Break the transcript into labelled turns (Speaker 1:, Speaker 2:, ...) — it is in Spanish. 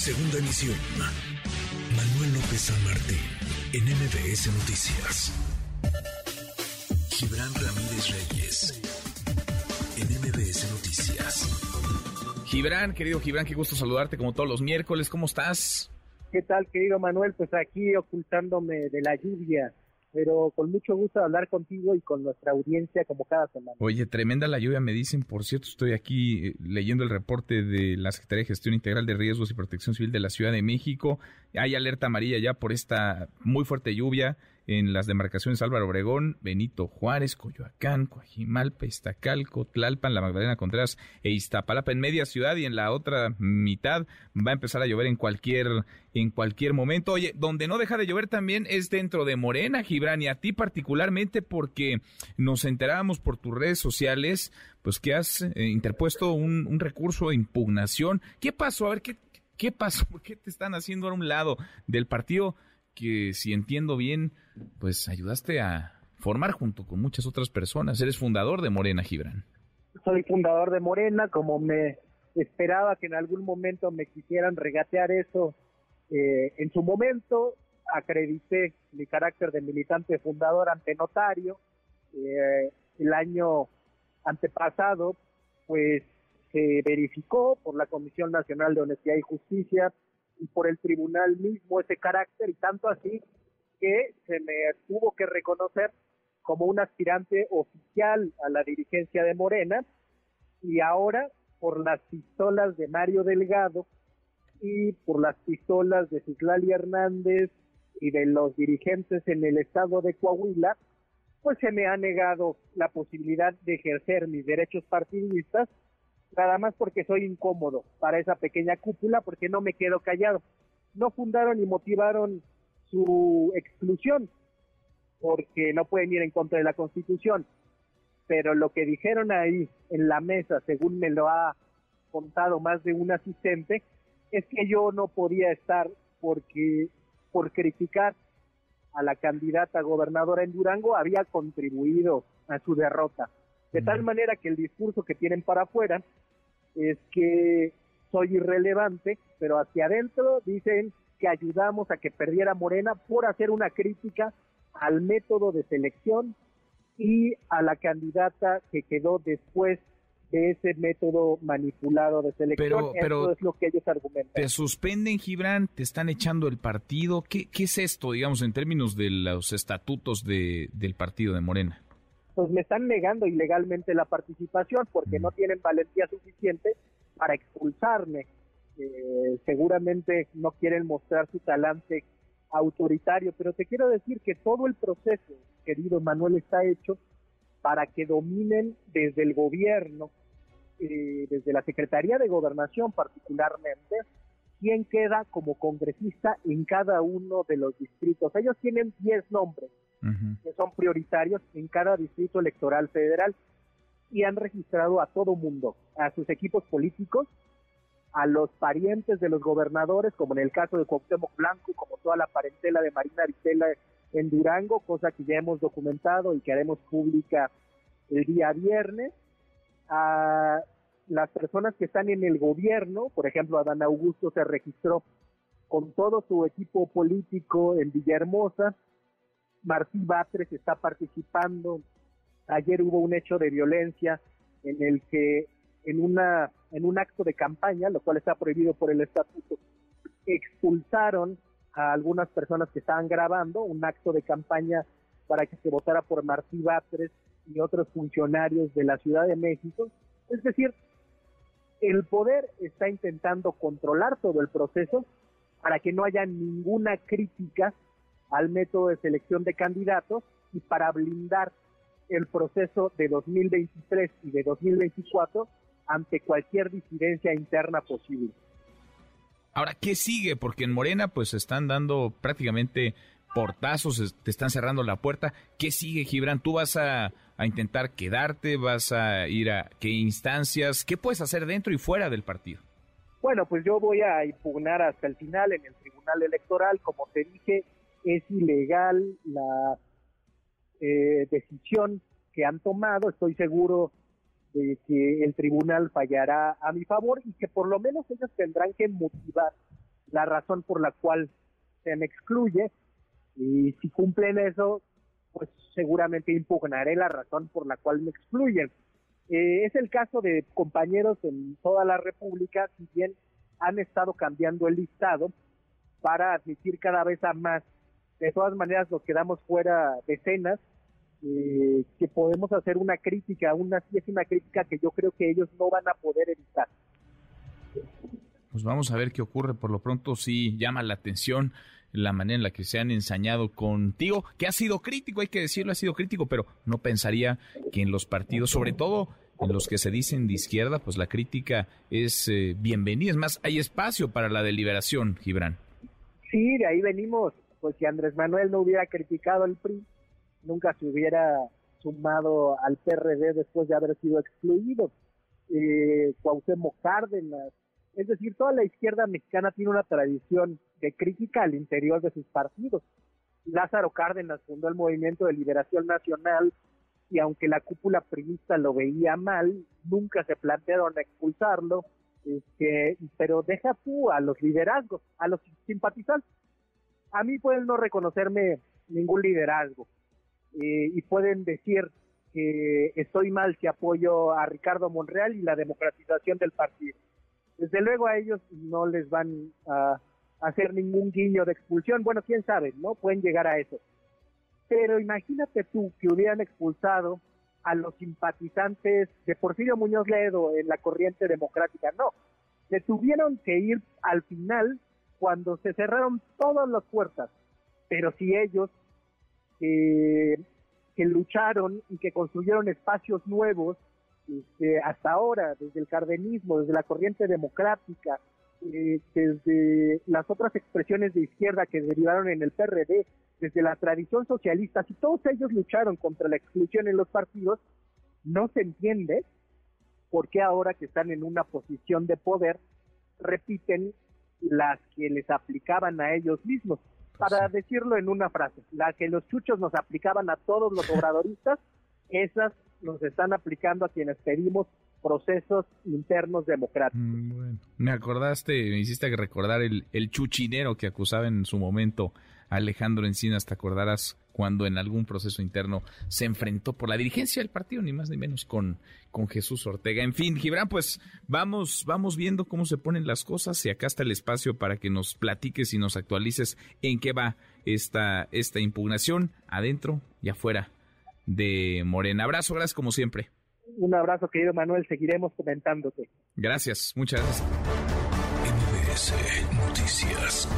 Speaker 1: Segunda emisión. Manuel López San Martín, en MBS Noticias. Gibran Ramírez Reyes, en MBS Noticias.
Speaker 2: Gibran, querido Gibran, qué gusto saludarte como todos los miércoles. ¿Cómo estás?
Speaker 3: ¿Qué tal, querido Manuel? Pues aquí ocultándome de la lluvia pero con mucho gusto hablar contigo y con nuestra audiencia como cada semana.
Speaker 2: Oye, tremenda la lluvia, me dicen, por cierto, estoy aquí eh, leyendo el reporte de la Secretaría de Gestión Integral de Riesgos y Protección Civil de la Ciudad de México. Hay alerta amarilla ya por esta muy fuerte lluvia en las demarcaciones Álvaro Obregón, Benito Juárez, Coyoacán, Coajimalpa, Iztacalco, Tlalpan, La Magdalena Contreras e Iztapalapa en media ciudad y en la otra mitad va a empezar a llover en cualquier en cualquier momento. Oye, donde no deja de llover también es dentro de Morena, Gibran, y a ti particularmente porque nos enterábamos por tus redes sociales pues que has eh, interpuesto un, recurso de impugnación. ¿Qué pasó? A ver, ¿qué, ¿qué pasó? ¿Por qué te están haciendo a un lado del partido? Que si entiendo bien, pues ayudaste a formar junto con muchas otras personas. Eres fundador de Morena, Gibran.
Speaker 3: Soy fundador de Morena, como me esperaba que en algún momento me quisieran regatear eso. Eh, en su momento acredité mi carácter de militante fundador ante notario. Eh, el año antepasado, pues se verificó por la Comisión Nacional de Honestidad y Justicia y por el tribunal mismo ese carácter y tanto así que se me tuvo que reconocer como un aspirante oficial a la dirigencia de Morena y ahora por las pistolas de Mario Delgado y por las pistolas de Citlali Hernández y de los dirigentes en el estado de Coahuila, pues se me ha negado la posibilidad de ejercer mis derechos partidistas nada más porque soy incómodo para esa pequeña cúpula, porque no me quedo callado. No fundaron y motivaron su exclusión, porque no pueden ir en contra de la Constitución. Pero lo que dijeron ahí en la mesa, según me lo ha contado más de un asistente, es que yo no podía estar porque por criticar a la candidata gobernadora en Durango había contribuido a su derrota. De tal manera que el discurso que tienen para afuera es que soy irrelevante, pero hacia adentro dicen que ayudamos a que perdiera Morena por hacer una crítica al método de selección y a la candidata que quedó después de ese método manipulado de selección.
Speaker 2: Pero,
Speaker 3: Eso es lo que ellos argumentan.
Speaker 2: ¿Te suspenden, Gibran? ¿Te están echando el partido? ¿Qué, qué es esto, digamos, en términos de los estatutos de, del partido de Morena?
Speaker 3: Pues me están negando ilegalmente la participación porque no tienen valentía suficiente para expulsarme. Eh, seguramente no quieren mostrar su talante autoritario, pero te quiero decir que todo el proceso, querido Manuel, está hecho para que dominen desde el gobierno, eh, desde la Secretaría de Gobernación particularmente, quién queda como congresista en cada uno de los distritos. Ellos tienen 10 nombres que son prioritarios en cada distrito electoral federal y han registrado a todo mundo, a sus equipos políticos, a los parientes de los gobernadores, como en el caso de Cuauhtémoc Blanco, como toda la parentela de Marina Aritela en Durango, cosa que ya hemos documentado y que haremos pública el día viernes, a las personas que están en el gobierno, por ejemplo, Adán Augusto se registró con todo su equipo político en Villahermosa, Martí Batres está participando. Ayer hubo un hecho de violencia en el que en una en un acto de campaña, lo cual está prohibido por el estatuto, expulsaron a algunas personas que estaban grabando un acto de campaña para que se votara por Martí Batres y otros funcionarios de la Ciudad de México. Es decir, el poder está intentando controlar todo el proceso para que no haya ninguna crítica al método de selección de candidatos y para blindar el proceso de 2023 y de 2024 ante cualquier disidencia interna posible.
Speaker 2: Ahora, ¿qué sigue? Porque en Morena pues están dando prácticamente portazos, te están cerrando la puerta. ¿Qué sigue, Gibran? ¿Tú vas a, a, intentar quedarte? ¿Vas a ir a qué instancias? ¿Qué puedes hacer dentro y fuera del partido?
Speaker 3: Bueno, pues yo voy a impugnar hasta el final en el Tribunal Electoral. Como te dije, es ilegal la eh, decisión que han tomado. Estoy seguro de que el tribunal fallará a mi favor y que por lo menos ellos tendrán que motivar la razón por la cual se me excluye y si cumplen eso, pues seguramente impugnaré la razón por la cual me excluyen. Eh, es el caso de compañeros en toda la República, si bien han estado cambiando el listado para admitir cada vez a más. De todas maneras, nos quedamos fuera decenas, eh, que podemos hacer una crítica, aún así es una crítica que yo creo que ellos no van a poder evitar.
Speaker 2: Pues vamos a ver qué ocurre. Por lo pronto sí llama la atención la manera en la que se han ensañado contigo, que ha sido crítico, hay que decirlo, ha sido crítico, pero no pensaría que en los partidos, sobre todo en los que se dicen de izquierda, pues la crítica es eh, bienvenida. Es más, hay espacio para la deliberación, Gibran.
Speaker 3: Sí, de ahí venimos. Pues si Andrés Manuel no hubiera criticado al PRI, nunca se hubiera sumado al PRD después de haber sido excluido. Eh, Cuauhtémoc Cárdenas, es decir, toda la izquierda mexicana tiene una tradición de crítica al interior de sus partidos. Lázaro Cárdenas fundó el Movimiento de Liberación Nacional y aunque la cúpula priista lo veía mal, nunca se plantearon expulsarlo, este, pero deja tú a los liderazgos, a los simpatizantes. A mí pueden no reconocerme ningún liderazgo eh, y pueden decir que estoy mal si apoyo a Ricardo Monreal y la democratización del partido desde luego a ellos no les van a hacer ningún guiño de expulsión. Bueno, quién sabe, ¿no? Pueden llegar a eso. Pero imagínate tú que hubieran expulsado a los simpatizantes de Porfirio Muñoz Ledo en la corriente democrática. No, se tuvieron que ir al final cuando se cerraron todas las puertas. Pero si ellos eh, que lucharon y que construyeron espacios nuevos este, hasta ahora, desde el cardenismo, desde la corriente democrática, eh, desde las otras expresiones de izquierda que derivaron en el PRD, desde la tradición socialista, si todos ellos lucharon contra la exclusión en los partidos, no se entiende por qué ahora que están en una posición de poder repiten las que les aplicaban a ellos mismos. Para decirlo en una frase, la que los chuchos nos aplicaban a todos los obradoristas, esas nos están aplicando a quienes pedimos procesos internos democráticos. Mm,
Speaker 2: me acordaste, me hiciste recordar el, el chuchinero que acusaba en su momento Alejandro Encinas, te acordarás cuando en algún proceso interno se enfrentó por la dirigencia del partido, ni más ni menos con, con Jesús Ortega. En fin, Gibran, pues vamos, vamos viendo cómo se ponen las cosas y acá está el espacio para que nos platiques y nos actualices en qué va esta, esta impugnación adentro y afuera de Morena. Abrazo, gracias como siempre.
Speaker 3: Un abrazo, querido Manuel. Seguiremos comentándote.
Speaker 2: Gracias, muchas gracias.
Speaker 1: Noticias.